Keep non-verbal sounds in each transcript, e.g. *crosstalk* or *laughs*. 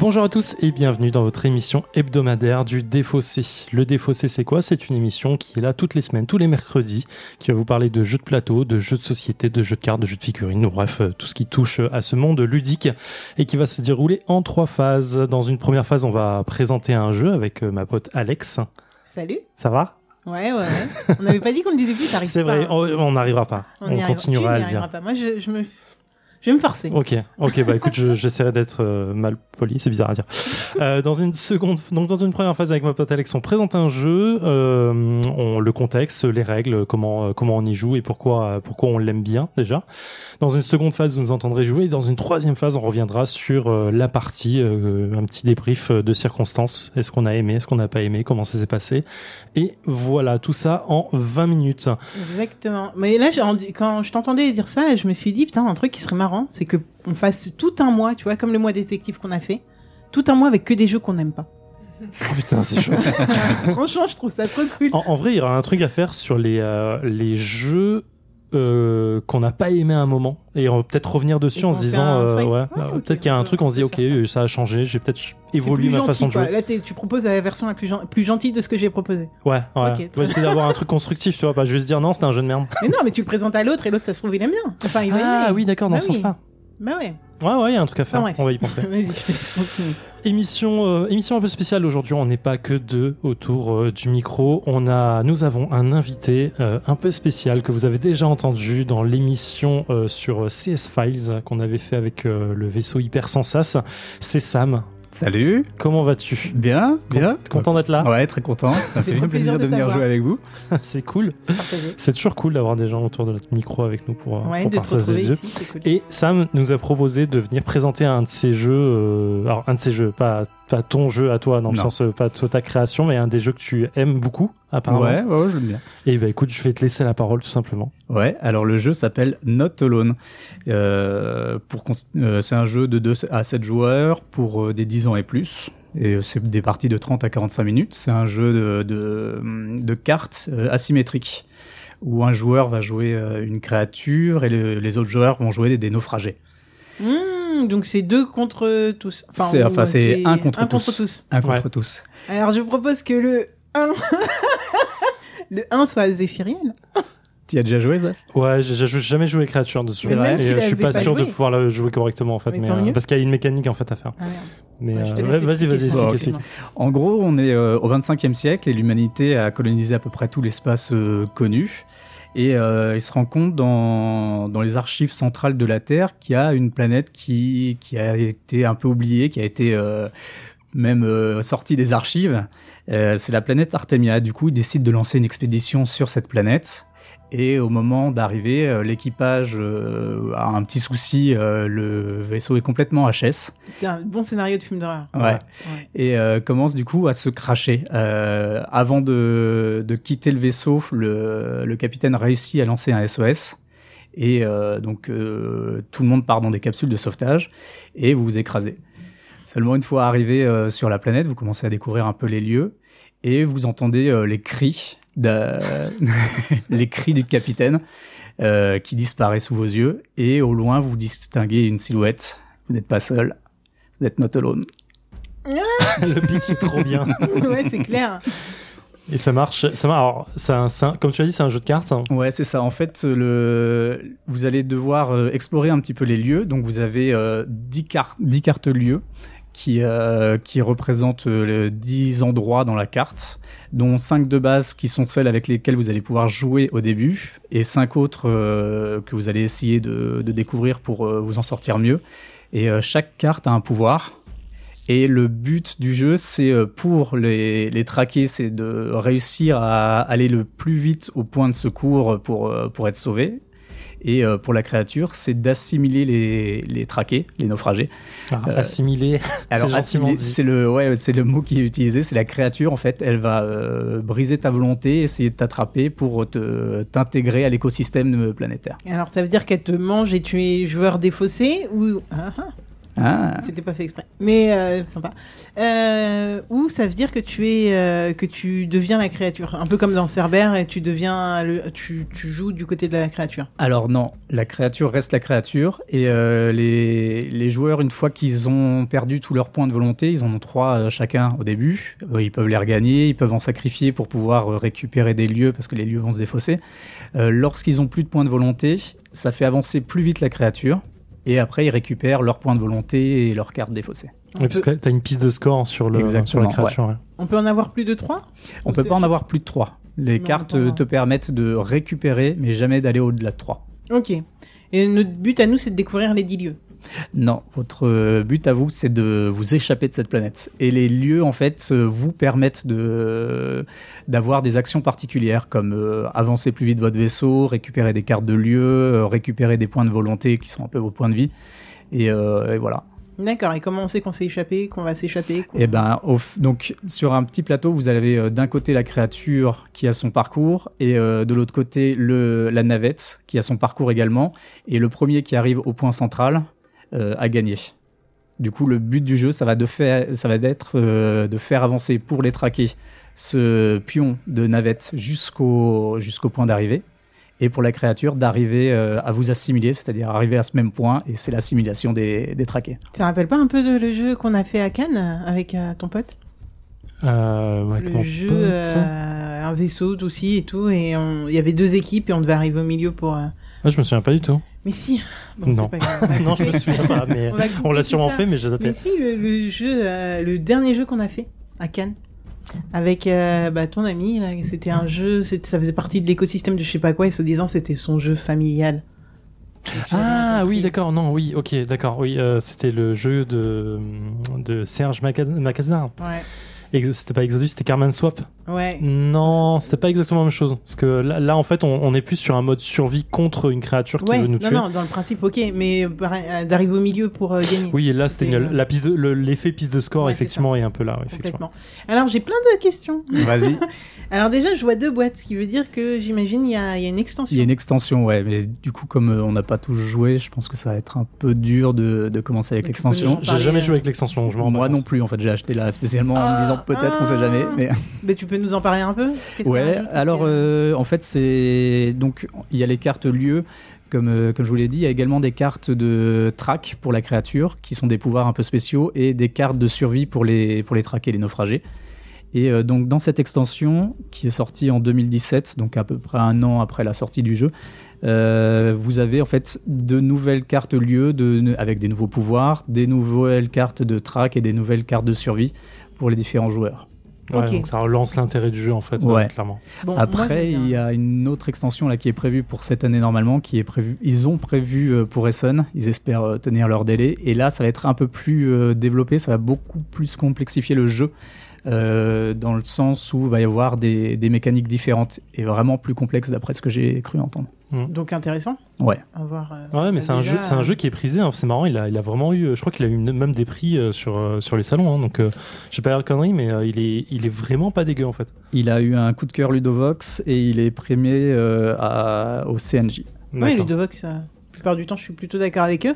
Bonjour à tous et bienvenue dans votre émission hebdomadaire du Défaussé. Le Défaussé, c'est quoi? C'est une émission qui est là toutes les semaines, tous les mercredis, qui va vous parler de jeux de plateau, de jeux de société, de jeux de cartes, de jeux de figurines, bref, euh, tout ce qui touche à ce monde ludique et qui va se dérouler en trois phases. Dans une première phase, on va présenter un jeu avec euh, ma pote Alex. Salut. Ça va? Ouais, ouais. On n'avait pas dit qu'on le disait plus, t'arrives C'est vrai, pas, hein. on n'arrivera pas. On, continuera à le dire. pas. Moi, je, je me... je vais me forcer. Ok, ok, bah écoute, je- j'essaierai d'être euh, mal poli, c'est bizarre à dire. Euh, dans une seconde, donc dans une première phase avec ma pote Alex, on présente un jeu, euh, on, le contexte, les règles, comment euh, comment on y joue et pourquoi pourquoi on l'aime bien déjà. Dans une seconde phase, vous nous entendrez jouer. Et dans une troisième phase, on reviendra sur euh, la partie, un petit débrief de circonstances. Est-ce qu'on a aimé, est-ce qu'on n'a pas aimé, comment ça s'est passé. Et voilà, tout ça en 20 minutes. Exactement. Mais là, rendu- quand je t'entendais dire ça, là, je me suis dit, putain, un truc qui serait marrant, c'est que on fasse tout un mois, tu vois, comme le mois détective qu'on a fait, tout un mois avec que des jeux qu'on n'aime pas. Oh putain, c'est chaud. *laughs* Franchement, je trouve ça trop cool. En, en vrai, il y aura un truc à faire sur les, euh, les jeux euh, qu'on n'a pas aimé à un moment. Et on va peut-être revenir dessus Et en se disant, euh, ouais, Ouais, euh, ok, peut-être qu'il y a un truc, on se dit, ok, ça. euh, ça a changé, j'ai peut-être évolué ma gentil, façon de quoi. jouer. Là, tu proposes la version la plus, gen- plus gentille de ce que j'ai proposé. Ouais, ouais. Ok, On très va essayer d'avoir un truc constructif, tu vois, pas juste dire non, c'était un jeu de merde. Mais non, mais tu le présentes à l'autre et l'autre, ça se trouve, il aime bien. Enfin, il va Ah aimer. oui, d'accord, dans Bah ce oui. sens-là. Bah ouais. Ouais, ouais, il y a un truc à faire. Bref. on va y penser. *laughs* Vas-y, je. Émission, euh, émission un peu spéciale aujourd'hui. On n'est pas que deux autour euh, du micro. On a, nous avons un invité euh, un peu spécial que vous avez déjà entendu dans l'émission sur CS Files qu'on avait fait avec le vaisseau Hyper Sensas. C'est Sam. Salut, Comment vas-tu? Bien, bien. Content d'être là? Ouais, très content. *laughs* Ça me fait bien plaisir de de venir jouer avec vous. *laughs* C'est cool. C'est toujours cool d'avoir des gens autour de notre micro avec nous pour, Ouais, pour de partager retrouver le jeu. ici, c'est cool. Et Sam nous a proposé de venir présenter un de ses jeux, euh, alors un de ses jeux, pas, pas ton jeu à toi, dans le Non. sens euh, pas toi, ta création, mais un des jeux que tu aimes beaucoup, apparemment. Ouais, ouais, ouais, je l'aime bien. Et bah écoute, je vais te laisser la parole tout simplement. Ouais, alors le jeu s'appelle Not Alone. Euh, pour euh, c'est un jeu de 2 à 7 joueurs pour euh, des 10 ans et plus. Et c'est des parties de 30 à 45 minutes. C'est un jeu de, de, de cartes euh, asymétriques où un joueur va jouer euh, une créature et le- les autres joueurs vont jouer des, des naufragés. Mmh, donc c'est deux contre tous. C'est- enfin, c'est un contre tous. contre tous. Un contre Ouais. tous. Alors je propose que le 1 *laughs* le 1 soit Zéphiriel. Tu as déjà joué, ça Ouais, j'ai jamais joué créature dessus. Vrai Et euh, je suis pas pas sûr de pouvoir le jouer correctement en fait, Mais euh, parce qu'il y a une mécanique en fait à faire. Ah. Mais Ouais, euh, vas-y, vas-y, explique. En gros, on est euh, au 25e siècle et l'humanité a colonisé à peu près tout l'espace euh, connu. Et euh, il se rend compte dans, dans les archives centrales de la Terre qu'il y a une planète qui, qui a été un peu oubliée, qui a été euh, même euh, sortie des archives. Euh, c'est la planète Artemia. Du coup, il décide de lancer une expédition sur cette planète. Et au moment d'arriver, euh, l'équipage euh, a un petit souci. euh, le vaisseau est complètement HS. C'est un bon scénario de film d'horreur. Ouais Ouais. et euh, commence du coup à se cracher. Euh, avant de, de quitter le vaisseau, le, le capitaine réussit à lancer un SOS. Et euh, donc tout le monde part dans des capsules de sauvetage et vous vous écrasez. Seulement une fois arrivé sur la planète, vous commencez à découvrir un peu les lieux et vous entendez les cris, *laughs* les cris du capitaine euh, qui disparaît sous vos yeux et au loin vous distinguez une silhouette. Vous n'êtes pas seul, vous êtes not alone. le pitch est trop bien. *laughs* ouais, c'est clair. Et ça marche. Ça marche. Alors, c'est un- c'est un- comme tu as dit, c'est un jeu de cartes. hein. Ouais, c'est ça. En fait, le... vous allez devoir euh, explorer un petit peu les lieux. Donc, vous avez euh, 10, cartes, 10 cartes lieux qui, euh, qui représentent euh, le 10 endroits dans la carte, dont 5 de base qui sont celles avec lesquelles vous allez pouvoir jouer au début, et 5 autres euh, que vous allez essayer de, découvrir pour euh, vous en sortir mieux. Et euh, chaque carte a un pouvoir. Et le but du jeu, c'est euh, pour les, traquer, c'est de réussir à aller le plus vite au point de secours pour, euh, pour être sauvé. Et euh, pour la créature, c'est d'assimiler les, les traqués, les naufragés. Ah, Euh, assimilé. *laughs* Alors, assimiler, c'est le, ouais, c'est le mot qui est utilisé. C'est la créature, en fait, elle va euh, briser ta volonté, essayer de t'attraper pour te, t'intégrer à l'écosystème planétaire. Alors ça veut dire qu'elle te mange et tu es joueur défaussé ou ah, ah. Ah. C'était pas fait exprès. Mais euh, sympa. Euh, ou ça veut dire que tu es, euh, que tu deviens la créature, un peu comme dans Cerber, et tu deviens, le, tu, tu joues du côté de la créature. Alors non, la créature reste la créature et les, les joueurs, une fois qu'ils ont perdu tous leurs points de volonté, ils en ont trois chacun au début, ils peuvent les regagner, ils peuvent en sacrifier pour pouvoir récupérer des lieux parce que les lieux vont se défausser. Lorsqu'ils ont plus de points de volonté, ça fait avancer plus vite la créature et après ils récupèrent leurs points de volonté et leurs cartes défaussées. On, Oui, parce peut, que t'as une piste de score sur, le, Exactement, sur la créature. ouais. on peut en avoir plus de trois? On Ou peut pas en avoir plus de trois. Les Non, cartes pas euh, te permettent de récupérer mais jamais d'aller au-delà de trois. Ok. Et notre but à nous, c'est de découvrir les dix lieux. Non, votre euh, but à vous, c'est de vous échapper de cette planète. Et les lieux, en fait, euh, vous permettent de d'avoir des actions particulières, comme euh, avancer plus vite votre vaisseau, récupérer des cartes de lieux, récupérer des points de volonté qui sont un peu vos points de vie. Et, euh, et voilà. D'accord. Et comment on sait qu'on s'est échappé, qu'on va s'échapper Et ben, f- donc sur un petit plateau, vous avez euh, d'un côté la créature qui a son parcours et euh, de l'autre côté le la navette qui a son parcours également. Et le premier qui arrive au point central euh, a gagné. Du coup, le but du jeu, ça va de faire, ça va d'être euh, de faire avancer pour les traquer ce pion de navette jusqu'au jusqu'au point d'arrivée. Et pour la créature, d'arriver euh, à vous assimiler, c'est-à-dire arriver à ce même point, et c'est l'assimilation des, des traqués. Ça rappelle pas un peu de le jeu qu'on a fait à Cannes avec euh, ton pote? Euh, Le jeu, pote, euh, un vaisseau aussi et tout, et il y avait deux équipes et on devait arriver au milieu pour. euh, Ah, je me souviens pas du tout. Mais si. Bon, Non. c'est pas grave, *laughs* non, je me souviens pas, mais On l'a sûrement ça. fait, mais je les Mais si, le, le jeu, euh, le dernier jeu qu'on a fait à Cannes, avec euh, bah, ton ami, c'était un jeu, ça faisait partie de l'écosystème de je sais pas quoi, et soi-disant c'était son jeu familial. Ah oui, d'accord, non, oui, ok, d'accord, oui, euh, c'était le jeu de, de Serge Maca- Macasnar. Ouais. C'était pas Exodus, c'était Carman Swap. Ouais. Non, c'était pas exactement la même chose. Parce que là, là, en fait, on, on est plus sur un mode survie contre une créature qui Ouais, veut nous non, tuer. non, dans le principe, ok, mais euh, d'arriver au milieu pour euh, gagner. Oui, et là, c'était euh, l'effet piste de score, Ouais, effectivement, est un peu là, effectivement. Alors j'ai plein de questions. Vas-y. *laughs* Alors déjà, je vois deux boîtes, ce qui veut dire que j'imagine il y a, il y a une extension. Il y a une extension, ouais, mais du coup, comme euh, on n'a pas tous joué, je pense que ça va être un peu dur de, de commencer avec l'extension. J'ai jamais euh, joué avec l'extension, je me rends Moi pas non plus, en fait, j'ai acheté là spécialement en me Ah, disant peut-être, on sait jamais. ah. Mais *laughs* Mais tu peux nous en parler un peu ouais, alors euh, en fait, c'est donc il y a les cartes lieux. Comme, euh, comme je vous l'ai dit, il y a également des cartes de track pour la créature, qui sont des pouvoirs un peu spéciaux, et des cartes de survie pour les, pour les traquer, les naufragés. Et euh, donc dans cette extension, qui est sortie en 2017, donc à peu près un an après la sortie du jeu, euh, vous avez en fait de nouvelles cartes lieux de, avec des nouveaux pouvoirs, des nouvelles cartes de track et des nouvelles cartes de survie pour les différents joueurs. Ouais, donc ça relance l'intérêt du jeu, en fait, Ouais. clairement. Bon, Après, il y a une autre extension là qui est prévue pour cette année normalement, qui est prévue. Ils ont prévu euh, pour Essen. Ils espèrent euh, tenir leur délai. Et là, ça va être un peu plus euh, développé. Ça va beaucoup plus complexifier le jeu. euh, dans le sens où il va y avoir des, des mécaniques différentes et vraiment plus complexes d'après ce que j'ai cru entendre. Donc intéressant. Ouais. À voir. euh, Ouais, mais c'est un jeu, c'est un euh, jeu qui est prisé. hein. C'est marrant, il a, il a vraiment eu, je crois qu'il a eu même des prix euh, sur euh, sur les salons. hein. donc, euh, je sais pas la connerie, mais euh, il est, il est vraiment pas dégueu en fait. Il a eu un coup de cœur Ludovox et il est primé euh, à- au CNJ. Oui. Ludovox, euh, la plupart du temps, je suis plutôt d'accord avec eux.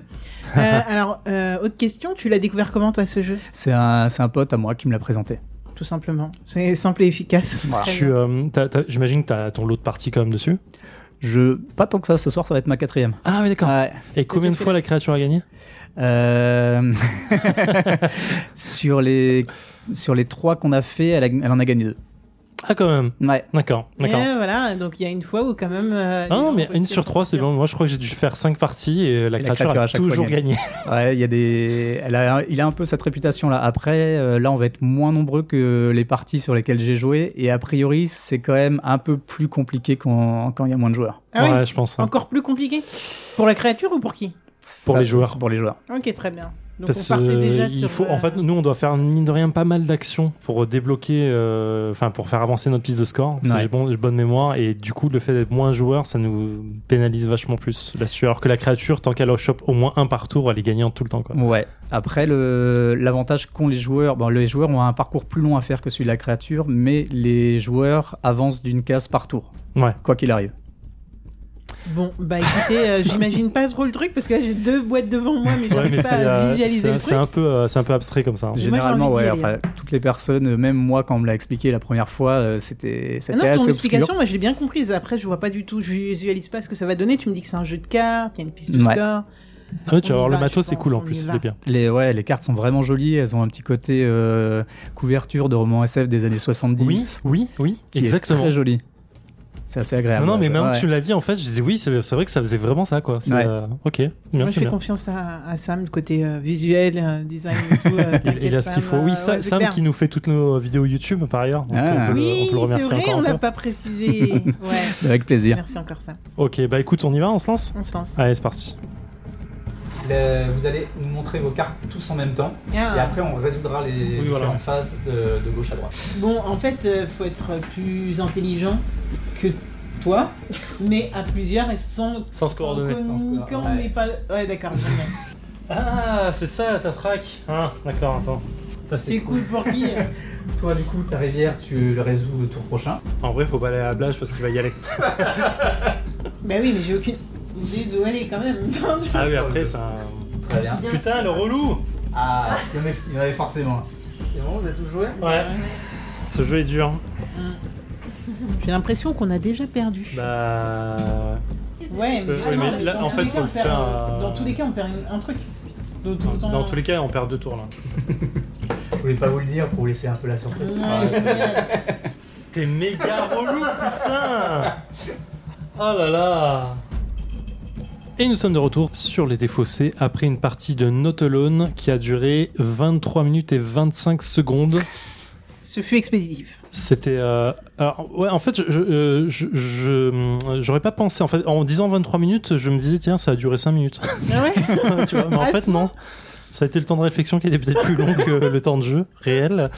Euh, *laughs* alors, euh, autre question, tu l'as découvert comment, toi, ce jeu? C'est un, c'est un pote à moi qui me l'a présenté. Tout simplement. C'est simple et efficace. Voilà. Tu, euh, t'as- t'as- J'imagine que tu as ton lot de parties quand même dessus? Je, pas tant que ça, ce soir ça va être ma quatrième. Ah oui, d'accord. Ouais. Et combien de fois la créature a gagné? Euh, *laughs* sur les sur les trois qu'on a fait, elle, a- elle en a gagné deux. Ah, quand même. Ouais. D'accord, Et d'accord. voilà, donc il y a une fois où quand même. euh, Ah non, mais une sur trois, c'est bon. Moi, je crois que j'ai dû faire cinq parties et la Et la créature, a toujours gagné. *laughs* Ouais, il y a des, elle a, il a un peu cette réputation là. Après, euh, là, on va être moins nombreux que les parties sur lesquelles j'ai joué, et a priori, c'est quand même un peu plus compliqué quand quand il y a moins de joueurs. Ah oui? Ouais, je pense. hein. Encore plus compliqué? Pour la créature ou pour qui? Pour les joueurs. Pour les joueurs. Ok, très bien. Donc Parce on partait que déjà il sur. faut, en fait, nous, on doit faire mine de rien pas mal d'actions pour débloquer, euh, enfin, pour faire avancer notre piste de score. Si Ouais. j'ai bon, bonne mémoire. Et du coup, le fait d'être moins joueur, ça nous pénalise vachement plus là-dessus. Alors que la créature, tant qu'elle en chope au moins un par tour, elle est gagnante tout le temps, quoi. Ouais. Après, le l'avantage qu'ont les joueurs, bon, les joueurs ont un parcours plus long à faire que celui de la créature, mais les joueurs avancent d'une case par tour, Ouais. quoi qu'il arrive. Bon, bah écoutez, euh, *laughs* j'imagine pas trop le truc parce que là j'ai deux boîtes devant moi, mais Ouais, j'arrive mais pas c'est à euh, visualiser c'est- un peu euh, c'est un peu abstrait comme ça. hein. Généralement, ouais. Enfin, toutes les personnes, euh, même moi, quand on me l'a expliqué la première fois, euh, c'était Ah non, ton explication, moi je l'ai bien comprise. Après, je vois pas du tout, je visualise pas ce que ça va donner. Tu me dis que c'est un jeu de cartes, il y a une piste de Ouais. score. Ah ouais, tu vas voir le matos, c'est cool en plus, c'est bien. Les, ouais, les cartes sont vraiment jolies. Elles ont un petit côté euh, couverture de roman SF des années 70. Oui, oui, oui, qui est exactement. très joli. C'est assez agréable. Non, non, mais même Ouais. tu l'as dit en fait, je disais oui, c'est vrai que ça faisait vraiment ça quoi. Ouais. euh, ok, bien, Moi, je fais bien. confiance à, à Sam, le côté euh, visuel, euh, design et tout. euh, *laughs* Il, il a ce qu'il faut. Oui, ouais, Sam clair. qui nous fait toutes nos vidéos YouTube par ailleurs. Donc Ah. on, peut le, on Oui, peut le remercier c'est vrai, encore on l'a pas précisé. *laughs* ouais, Avec plaisir. merci encore Sam. Ok, bah écoute, on y va, on se lance On se lance. Allez, c'est parti. vous allez nous montrer vos cartes tous en même temps. Ah. on résoudra les Oui, voilà. différentes phases de, gauche à droite. Bon, en fait, euh, faut être plus intelligent que toi, mais à plusieurs et sans Sans se coordonner. mais pas. Ouais, d'accord. Ah, c'est ça ta track Ah, d'accord, attends. Ça C'est cool pour qui euh *laughs* Toi, du coup, ta rivière, tu le résous le tour prochain. En vrai, faut pas aller à la plage parce qu'il va y aller. *laughs* Bah oui, mais j'ai aucune idée d'où aller quand même. *laughs* Ah oui, après, c'est un. Très bien. Putain, le relou Ah, il y en avait, il y en avait forcément. C'est bon, vous avez tout joué? Ouais. Ce jeu est dur. J'ai l'impression qu'on a déjà perdu. Bah. Ouais, Euh, mais, oui, mais là, en fait, faut le faire, euh, euh, Dans tous les cas, on perd un truc. Dans, Dans, dans tous les cas, on perd deux tours là. *laughs* Je voulais pas vous le dire pour vous laisser un peu la surprise. Ouais, génial. T'es méga relou, putain Oh là là Et nous sommes de retour sur les défaussés après une partie de Not Alone qui a duré 23 minutes et 25 secondes. Ce fut expéditif. C'était. euh, Alors, ouais, en fait, je, je, euh, je- j'aurais pas pensé. En fait, en disant 23 minutes, je me disais, tiens, ça a duré 5 minutes. Ah ouais *laughs* tu vois, mais en Ah, fait, non. Ça a été le temps de réflexion qui était peut-être plus long que le temps de jeu réel.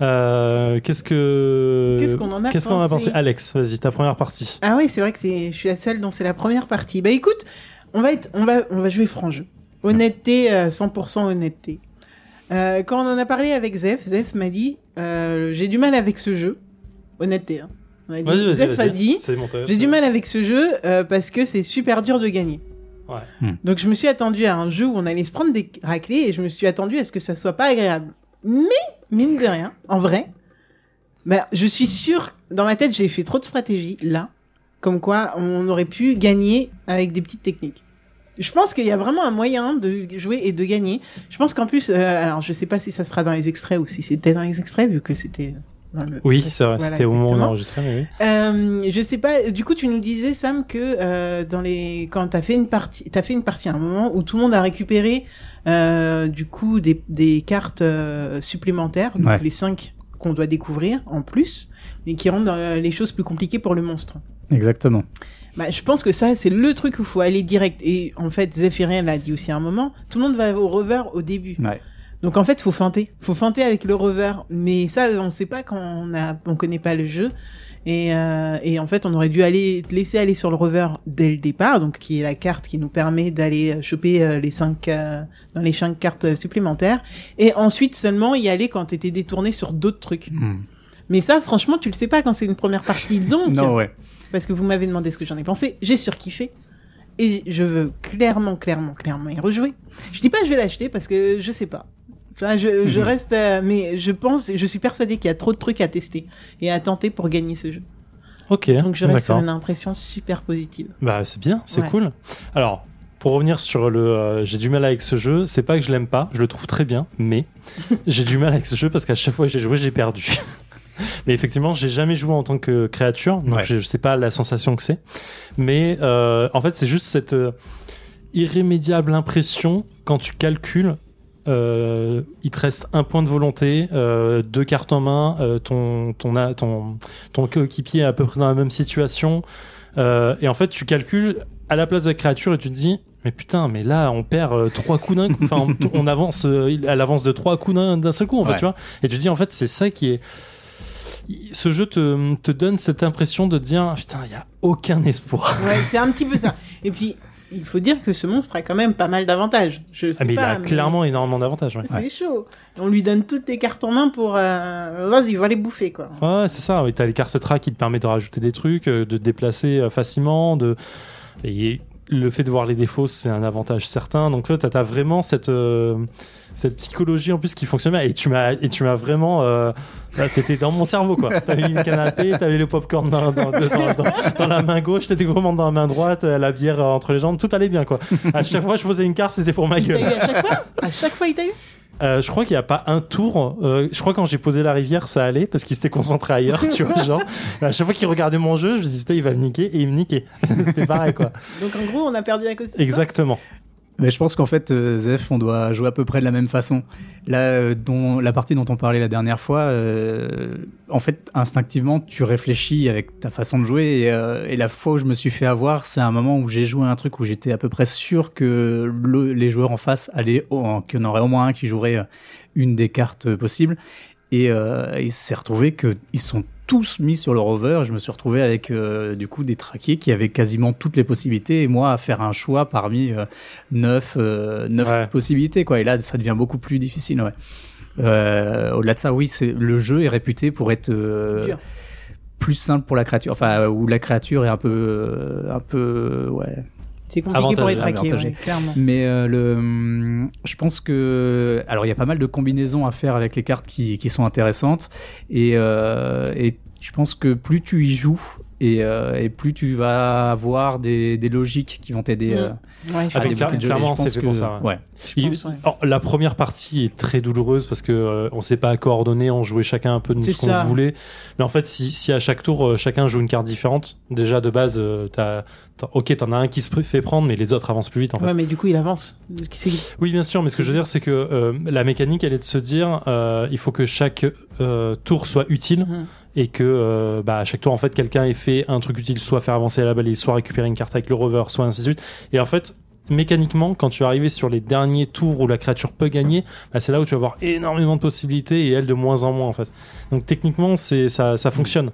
Euh, qu'est-ce que. Qu'est-ce qu'on en a Qu'est-ce qu'on a pensé Alex, vas-y, ta première partie. Ah oui, c'est vrai que je suis la seule dont c'est la première partie. Bah écoute, on va, être, on va, on va jouer franc jeu. Honnêteté, euh, 100% honnêteté. Euh, quand on en a parlé avec Zef, Zef m'a dit euh, j'ai du mal avec ce jeu. Honnêteté. Hein. On a dit- Vas-y, vas-y, vas-y. j'ai du mal avec ce jeu euh, parce que c'est super dur de gagner. Ouais. Hmm. Donc je me suis attendu à un jeu où on allait se prendre des raclés et je me suis attendu à ce que ça soit pas agréable. Mais mine de rien, en vrai, bah, je suis sûr dans ma tête j'ai fait trop de stratégie là, comme quoi on aurait pu gagner avec des petites techniques. Je pense qu'il y a vraiment un moyen de jouer et de gagner. Je pense qu'en plus, euh, alors je sais pas si ça sera dans les extraits ou si c'était dans les extraits vu que c'était le. Oui, c'est vrai, Voilà, c'était au moment où on enregistrait, mais oui. Euh, je sais pas. Du coup, tu nous disais Sam que euh, dans les quand t'as fait une partie, t'as fait une partie à un moment où tout le monde a récupéré euh, du coup des, des cartes euh, supplémentaires, donc Ouais. les cinq qu'on doit découvrir en plus, et qui rendent euh, les choses plus compliquées pour le monstre. Exactement. Bah, je pense que ça, c'est le truc où il faut aller direct. Et en fait, Zephyrin l'a dit aussi à un moment, tout le monde va au rover au début. Ouais. Donc en fait, faut feinter. Faut feinter avec le rover. Mais ça, on sait pas quand on a, on connaît pas le jeu. Et, euh, et en fait, on aurait dû aller te laisser aller sur le rover dès le départ, donc qui est la carte qui nous permet d'aller euh, choper euh, les cinq euh, dans les cinq cartes euh, supplémentaires, et ensuite seulement y aller quand t'étais détourné sur d'autres trucs. Hmm. Mais ça, franchement, tu le sais pas quand c'est une première partie, donc Non, ouais. Parce que vous m'avez demandé ce que j'en ai pensé, j'ai surkiffé. Et je veux clairement, clairement, clairement y rejouer. Je dis pas je vais l'acheter parce que je sais pas. Enfin, je, je Mhm. reste, euh, mais je pense, je suis persuadé qu'il y a trop de trucs à tester et à tenter pour gagner ce jeu. Ok, Donc je reste sur une impression super positive. Bah, c'est bien, c'est Ouais. cool. Alors, pour revenir sur le. euh, j'ai du mal avec ce jeu, c'est pas que je l'aime pas, je le trouve très bien, mais *laughs* j'ai du mal avec ce jeu parce qu'à chaque fois que j'ai joué, j'ai perdu. Mais effectivement, j'ai jamais joué en tant que créature, donc Ouais. je, je sais pas la sensation que c'est. Mais euh, en fait, c'est juste cette euh, irrémédiable impression quand tu calcules. euh, il te reste un point de volonté, euh, deux cartes en main, euh, ton ton a- ton ton coéquipier est à peu près dans la même situation, euh, et en fait tu calcules à la place de la créature et tu te dis mais putain mais là on perd euh, trois coups d'un coup enfin on, on avance euh, elle avance de trois coups d'un seul coup en fait tu vois et tu te dis en fait c'est ça qui est ce jeu te, te donne cette impression de dire putain il y a aucun espoir Ouais, c'est un petit peu ça. Et puis, il faut dire que ce monstre a quand même pas mal d'avantages. Je sais ah, mais pas, il a clairement énormément d'avantages ouais. C'est chaud. On lui donne toutes les cartes en main pour. euh, Vas-y, va les bouffer, quoi. Ouais, c'est ça. T'as les cartes track qui te permettent de rajouter des trucs, euh, de te déplacer euh, facilement, de Et le fait de voir les défauts, c'est un avantage certain. Donc toi, t'as as vraiment cette euh, cette psychologie en plus qui fonctionne bien. Et tu m'as et tu m'as vraiment euh, t'étais dans mon cerveau quoi. T'avais une canapé, t'avais le popcorn dans, dans, dans, dans, dans la main gauche, t'étais vraiment dans la main droite, euh, la bière entre les jambes, tout allait bien quoi. À chaque fois, je posais une carte, c'était pour ma gueule. à chaque fois? À chaque fois, il t'a eu? Euh, je crois qu'il n'y a pas un tour. euh, je crois quand j'ai posé la rivière, ça allait parce qu'il s'était concentré ailleurs, tu vois. Genre, *laughs* à chaque fois qu'il regardait mon jeu, je me disais putain, il va me niquer et il me niquait. *laughs* C'était pareil quoi. Donc en gros, on a perdu à cause de ça Exactement. Mais je pense qu'en fait, euh, Zef, on doit jouer à peu près de la même façon. Là, euh, dont, la partie dont on parlait la dernière fois, euh, en fait, instinctivement, tu réfléchis avec ta façon de jouer. Et, euh, et la fois où je me suis fait avoir, c'est un moment où j'ai joué un truc où j'étais à peu près sûr que le- les joueurs en face allaient, qu'il y en aurait au moins un qui jouerait euh, une des cartes possibles. Et il s'est retrouvé qu'ils sont tous mis sur le rover. Je me suis retrouvé avec euh, du coup des traquiers qui avaient quasiment toutes les possibilités et moi à faire un choix parmi euh, neuf, euh, neuf Ouais. possibilités quoi. Et là, ça devient beaucoup plus difficile. Ouais. Euh, Au-delà de ça, oui, c'est le jeu est réputé pour être euh, plus simple pour la créature, enfin euh, où la créature est un peu, euh, un peu, ouais, C'est compliqué pour traqué, avantagé. ouais, clairement. mais euh, le, je pense que, alors il y a pas mal de combinaisons à faire avec les cartes qui, qui sont intéressantes et, euh, et je pense que plus tu y joues et, euh, et plus tu vas avoir des, des logiques qui vont t'aider. Euh, Ouais, jeu. Et clairement, c'est fait que- pour ça, ouais. ouais. Je Il- pense, ouais. alors, la première partie est très douloureuse parce que euh, on s'est pas coordonné, on jouait chacun un peu de ce qu'on voulait. Mais en fait, si, si à chaque tour euh, chacun joue une carte différente, déjà de base, euh, t'as, ok, t'en as un qui se fait prendre, mais les autres avancent plus vite en fait. Ouais, mais du coup, il avance. Oui, bien sûr, mais ce que je veux dire, c'est que euh, la mécanique, elle est de se dire, euh, il faut que chaque euh, tour soit utile Mhm. Et que euh, bah, à chaque tour, en fait, quelqu'un ait fait un truc utile, soit faire avancer la balise, soit récupérer une carte avec le rover, soit ainsi de suite. Et en fait, mécaniquement, quand tu es arrivé sur les derniers tours où la créature peut gagner, bah, c'est là où tu vas avoir énormément de possibilités et elle de moins en moins, en fait. Donc techniquement, c'est ça, ça fonctionne.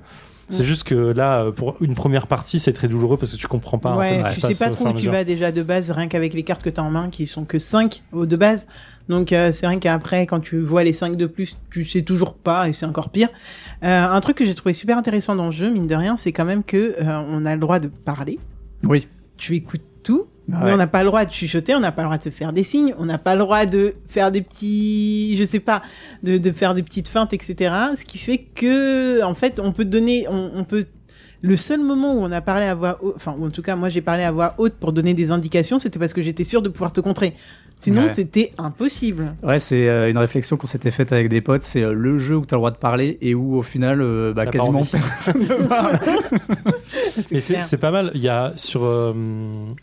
C'est Mm. juste que là, pour une première partie, c'est très douloureux parce que tu comprends pas. en ouais, fait, ce qui tu sais pas trop où tu vas déjà de base, rien qu'avec les cartes que tu as en main, qui sont que 5 de base. Donc euh, c'est vrai qu'après, quand tu vois les 5 de plus, tu sais toujours pas, et c'est encore pire. Euh, un truc que j'ai trouvé super intéressant dans le jeu, mine de rien, c'est quand même que euh, on a le droit de parler. Oui. Tu écoutes tout, Mais on n'a pas le droit de chuchoter, on n'a pas le droit de se faire des signes, on n'a pas le droit de faire des petits, je sais pas, de, de faire des petites feintes, etc. Ce qui fait que, en fait, on peut donner, on, on peut. Le seul moment où on a parlé à voix haute, enfin, ou en tout cas, moi j'ai parlé à voix haute pour donner des indications, c'était parce que j'étais sûr de pouvoir te contrer. Sinon, Ouais. c'était impossible. Ouais, c'est euh, une réflexion qu'on s'était faite avec des potes. C'est euh, le jeu où tu as le droit de parler et où au final, euh, bah, quasiment personne *laughs* ne parle. *laughs* Mais c'est pas mal. Il y a sur, euh,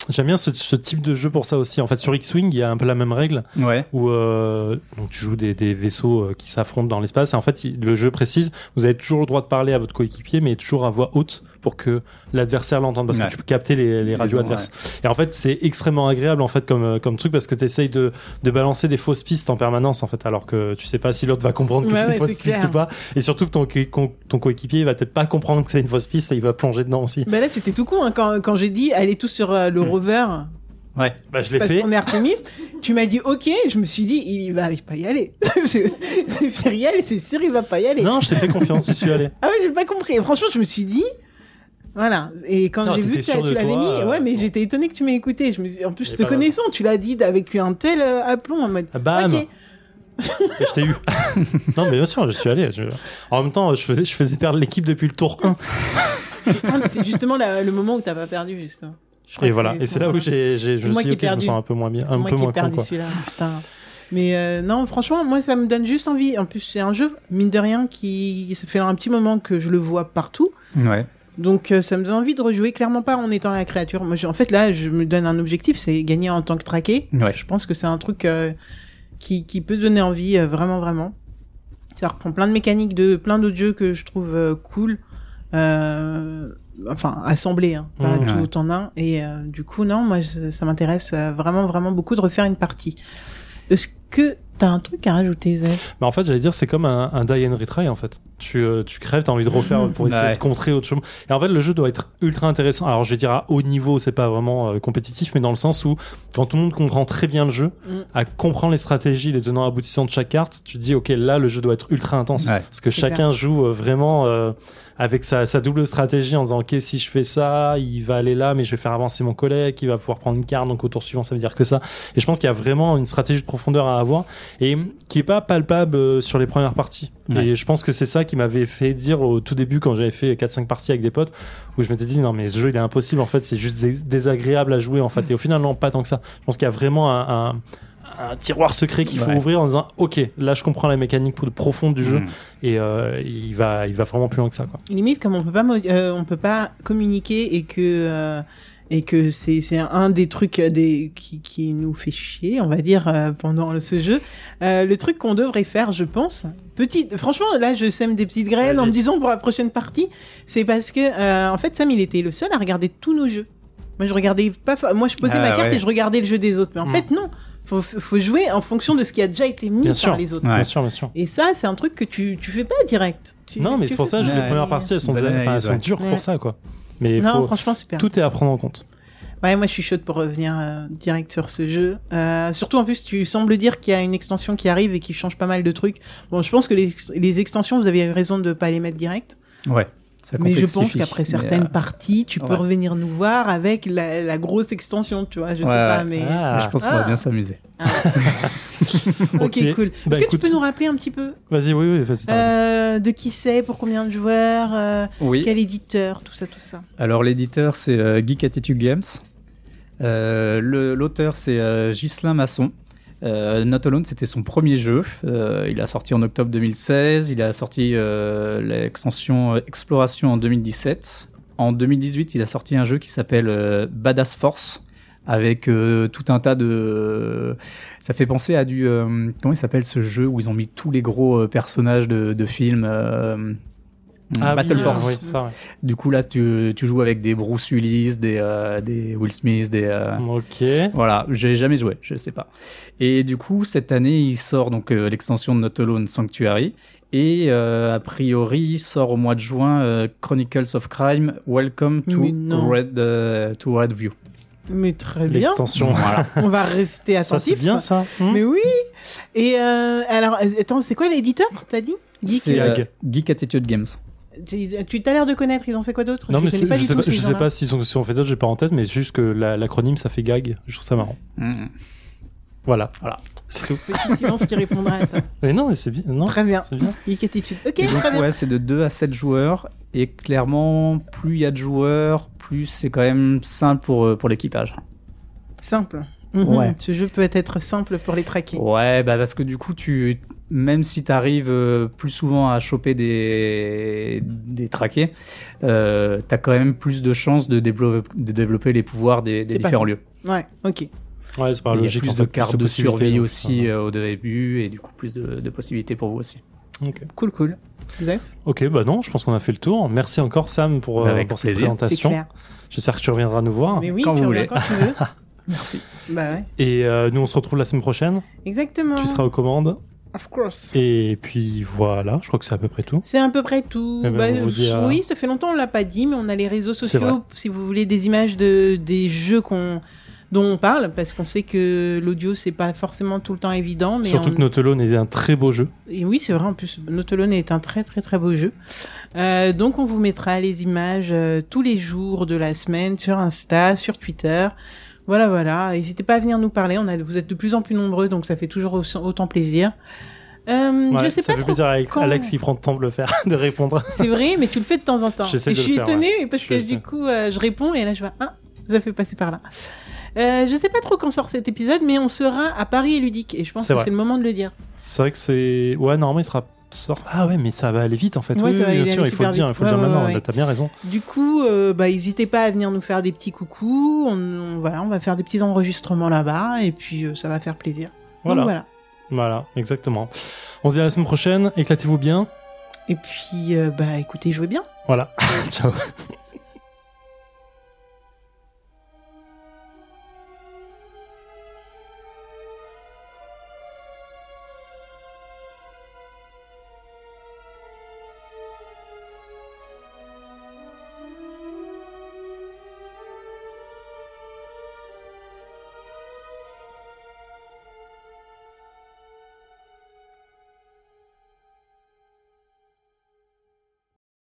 j'aime bien ce, ce type de jeu pour ça aussi. En fait, sur X-wing, il y a un peu la même règle Ouais. où euh, donc tu joues des, des vaisseaux qui s'affrontent dans l'espace. Et en fait, il- le jeu précise, vous avez toujours le droit de parler à votre coéquipier, mais toujours à voix haute pour que l'adversaire l'entende, parce Ouais. que tu peux capter les, les radios adverses. Et en fait, c'est extrêmement agréable en fait comme euh, comme truc parce que tu essayes de de balancer des fausses pistes en permanence en fait, alors que tu sais pas si l'autre va comprendre que Ouais, c'est ouais, une fausse piste clair. ou pas. Et surtout que ton, co- ton coéquipier il va peut-être pas comprendre que c'est une fausse piste et il va plonger dedans aussi. Ben là, c'était tout con hein, quand, quand j'ai dit allez tous sur euh, le Hmm. rover Ouais. Bah, je l'ai parce fait. qu'on est Artemis. tu m'as dit ok, je me suis dit il va pas *laughs* *laughs* y aller. C'est sûr il va pas y aller. Non, je t'ai fait confiance, j'y suis allé. Ah ouais, j'ai pas compris. Franchement, je me suis dit. Voilà. Et quand j'ai vu que tu l'avais mis, euh, ouais, mais bon. j'étais étonné que tu m'aies écouté. Je me suis... En plus, je te connaissant, tu l'as dit avec un tel euh, aplomb en mode. Ah, Bam Ok. Et je t'ai eu. *laughs* non, mais bien sûr, je suis allé. Je- En même temps, je faisais, je faisais perdre l'équipe depuis le tour 1. *laughs* Ah, c'est justement la- le moment où t'as pas perdu, justement. Crois Et voilà. Et c'est là où j'ai, j'ai, je suis dit, qui ai ok, je me sens un peu moins bien, un moi peu qui ai moins con, perdu quoi. celui-là, putain. Mais euh, non, franchement, moi, ça me donne juste envie. En plus, c'est un jeu, mine de rien, qui ça fait un petit moment que je le vois partout. Ouais. Donc, euh, ça me donne envie de rejouer. Clairement pas en étant la créature. Moi, en fait, là, je me donne un objectif, c'est gagner en tant que traqué. Ouais. Je pense que c'est un truc euh, qui, qui peut donner envie, euh, vraiment, vraiment. Ça reprend plein de mécaniques de plein d'autres jeux que je trouve euh, cool. Euh, enfin, assemblés, hein, pas Mmh. tout en un. Et euh, du coup, non, moi, je- ça m'intéresse vraiment, vraiment beaucoup de refaire une partie. Est-ce que t'as un truc à rajouter, Zef Mais en fait, j'allais dire, c'est comme un, un die and retry, en fait. Tu, euh, tu crèves, t'as envie de refaire pour essayer Ouais. de contrer autre chose. Et en fait, le jeu doit être ultra intéressant. Alors, je vais dire à haut niveau, c'est pas vraiment euh, compétitif, mais dans le sens où, quand tout le monde comprend très bien le jeu, Mm. à comprendre les stratégies, les tenants aboutissants de chaque carte, tu te dis, ok, là, le jeu doit être ultra intense. Ouais. Parce que chacun joue euh, vraiment euh, avec sa, sa double stratégie en disant ok si je fais ça, il va aller là, mais je vais faire avancer mon collègue, il va pouvoir prendre une carte, donc au tour suivant ça veut dire que ça. Et je pense qu'il y a vraiment une stratégie de profondeur à avoir et qui est pas palpable euh, sur les premières parties. Ouais. Et je pense que c'est ça qui m'avait fait dire au tout début quand j'avais fait 4-5 parties avec des potes où je m'étais dit non mais ce jeu il est impossible en fait c'est juste dés- désagréable à jouer en fait et au final non pas tant que ça. Je pense qu'il y a vraiment un, un un tiroir secret qu'il faut Ouais. ouvrir en disant ok là je comprends la mécanique pro- profonde du jeu Mm. et euh, il va il va vraiment plus loin que ça quoi. limite comme on peut pas euh, on peut pas communiquer et que euh, et que c'est c'est un des trucs des qui, qui nous fait chier on va dire euh, pendant le- ce jeu Euh, le truc qu'on devrait faire je pense petite franchement là je sème des petites graines en me disant pour la prochaine partie c'est parce que euh, en fait Sam il était le seul à regarder tous nos jeux moi je regardais pas moi je posais Ah, ma carte ouais. et je regardais le jeu des autres mais en Mm. fait non faut faut jouer en fonction de ce qui a déjà été mis Bien par sûr. les autres Ouais. Bien sûr bien sûr. et ça c'est un truc que tu tu fais pas direct Tu- Non mais c'est pour ça que les premières parties elles sont, elles sont dures Ouais. pour ça quoi. Mais non faut franchement super tout est à prendre en compte. Ouais, moi je suis chaude pour revenir euh, direct sur ce jeu. Euh, surtout en plus, tu sembles dire qu'il y a une extension qui arrive et qui change pas mal de trucs. Bon, je pense que les, les extensions, vous avez eu raison de pas les mettre direct. Ouais. Ça Mais je pense qu'après certaines euh, parties, tu peux revenir nous voir avec la, la grosse extension, tu vois. Je sais Ouais, pas, ouais. mais. Ah. je pense qu'on Ah. va bien s'amuser. *laughs* ok, Ok. cool. Bah, Est-ce que écoute- tu peux nous rappeler un petit peu Vas-y oui oui vas-y. euh, de qui c'est, pour combien de joueurs, euh, Oui. quel éditeur, tout ça, tout ça Alors l'éditeur c'est euh, Geek Attitude Games. Euh, L'auteur c'est euh, Ghislain Masson. Euh, Not Alone c'était son premier jeu. Euh, il a sorti en octobre 2016. Il a sorti euh, l'extension Exploration en 2017. En 2018 il a sorti un jeu qui s'appelle Badass Force avec tout un tas de ça fait penser à du comment il s'appelle ce jeu où ils ont mis tous les gros personnages de, films Ah, Battle oui, Force oui, ça, ouais. du coup, là, tu, tu joues avec des Bruce Willis, des, euh, des Will Smith, des. euh, Ok. Voilà, j'ai jamais joué, je sais pas. Et du coup, cette année, il sort donc euh, l'extension de Not Alone Sanctuary. Et euh, a priori, il sort au mois de juin euh, Chronicles of Crime, Welcome to. Red, euh, to Redview. Mais très bien. L'extension. Voilà. *laughs* On va rester Ça attentif. c'est bien ça. Hmm Mais oui. Et euh, alors, attends, c'est quoi l'éditeur T'as dit? Geek C'est euh. Geek Attitude Games. Tu tu t'as l'air de connaître. Ils ont fait quoi d'autre? Non Je mais c'est- connais je du sais tout, pas, je sais pas s'ils ont, si on fait d'autres, j'ai pas en tête, mais juste que la- l'acronyme ça fait gag. Je trouve ça marrant. Mm. Voilà. Voilà. C'est tout. Petit silence qui répondra à ça. *laughs* Mais non, mais c'est bien. Non, Très bien. c'est bien. Attitude. Ok, Et donc, très bien. ouais, c'est de 2 à 7 joueurs. Et clairement, plus il y a de joueurs, plus c'est quand même simple pour, euh, pour l'équipage. Simple. Mhm. Ouais. Ce jeu peut être simple pour les traquer. Ouais, bah parce que du coup, tu, même si tu arrives plus souvent à choper des, des traqués, euh, tu as quand même plus de chances de, développer, de développer les pouvoirs des, des C'est pas différents lieux. Ouais, ok. Ouais, c'est pas Il y a plus en de cartes de survie donc, aussi euh, au début, et du coup, plus de, de possibilités pour vous aussi. va. Ok. Cool, cool. Joseph Ok, bah non, je pense qu'on a fait le tour. Merci encore Sam pour, euh, Avec pour cette présentation. J'espère que tu reviendras nous voir. Mais oui, quand vous voulez. quand tu veux. *laughs* Merci. bah ouais. Et euh, nous, on se retrouve la semaine prochaine. Exactement. Tu seras aux commandes. Of course. Et puis voilà, je crois que c'est à peu près tout. C'est à peu près tout. Eh ben, Bah, on vous dit à- Oui, ça fait longtemps on l'a pas dit, mais on a les réseaux sociaux si vous voulez des images de des jeux qu'on dont on parle, parce qu'on sait que l'audio c'est pas forcément tout le temps évident, mais Surtout on- que Notolone est un très beau jeu. Et oui, c'est vrai, en plus, Notolone est un très très très beau jeu. Euh, donc on vous mettra les images euh, tous les jours de la semaine sur Insta, sur Twitter. Voilà, voilà. N'hésitez pas à venir nous parler. On a, vous êtes de plus en plus nombreux, donc ça fait toujours au- autant plaisir. Euh, Ouais, je sais ça pas fait trop plaisir quand- Alex qui prend le temps de le faire, *laughs* de répondre. C'est vrai, mais tu le fais de temps en temps. J'essaie Et de je le suis faire, étonnée parce Je que du coup, euh, je réponds et là je vois, ah, ça fait passer par là. Euh, je sais pas trop quand sort cet épisode, mais on sera à Paris et Ludique et je pense C'est que vrai. c'est le moment de le dire. C'est vrai que c'est. Ouais, normalement, il sera. Sort- Ah ouais, mais ça va aller vite en fait. Ouais, oui, bien sûr, il faut le dire, il faut le dire Ouais, ouais, maintenant. ouais. T'as bien raison. Du coup, euh, bah, n'hésitez pas à venir nous faire des petits coucous. On, on- voilà, on va faire des petits enregistrements là-bas et puis euh, ça va faire plaisir. Donc, voilà. Voilà, exactement. On se dit à la semaine prochaine. Éclatez-vous bien. Et puis, euh, bah, écoutez, jouez bien. Voilà. *laughs* Ciao.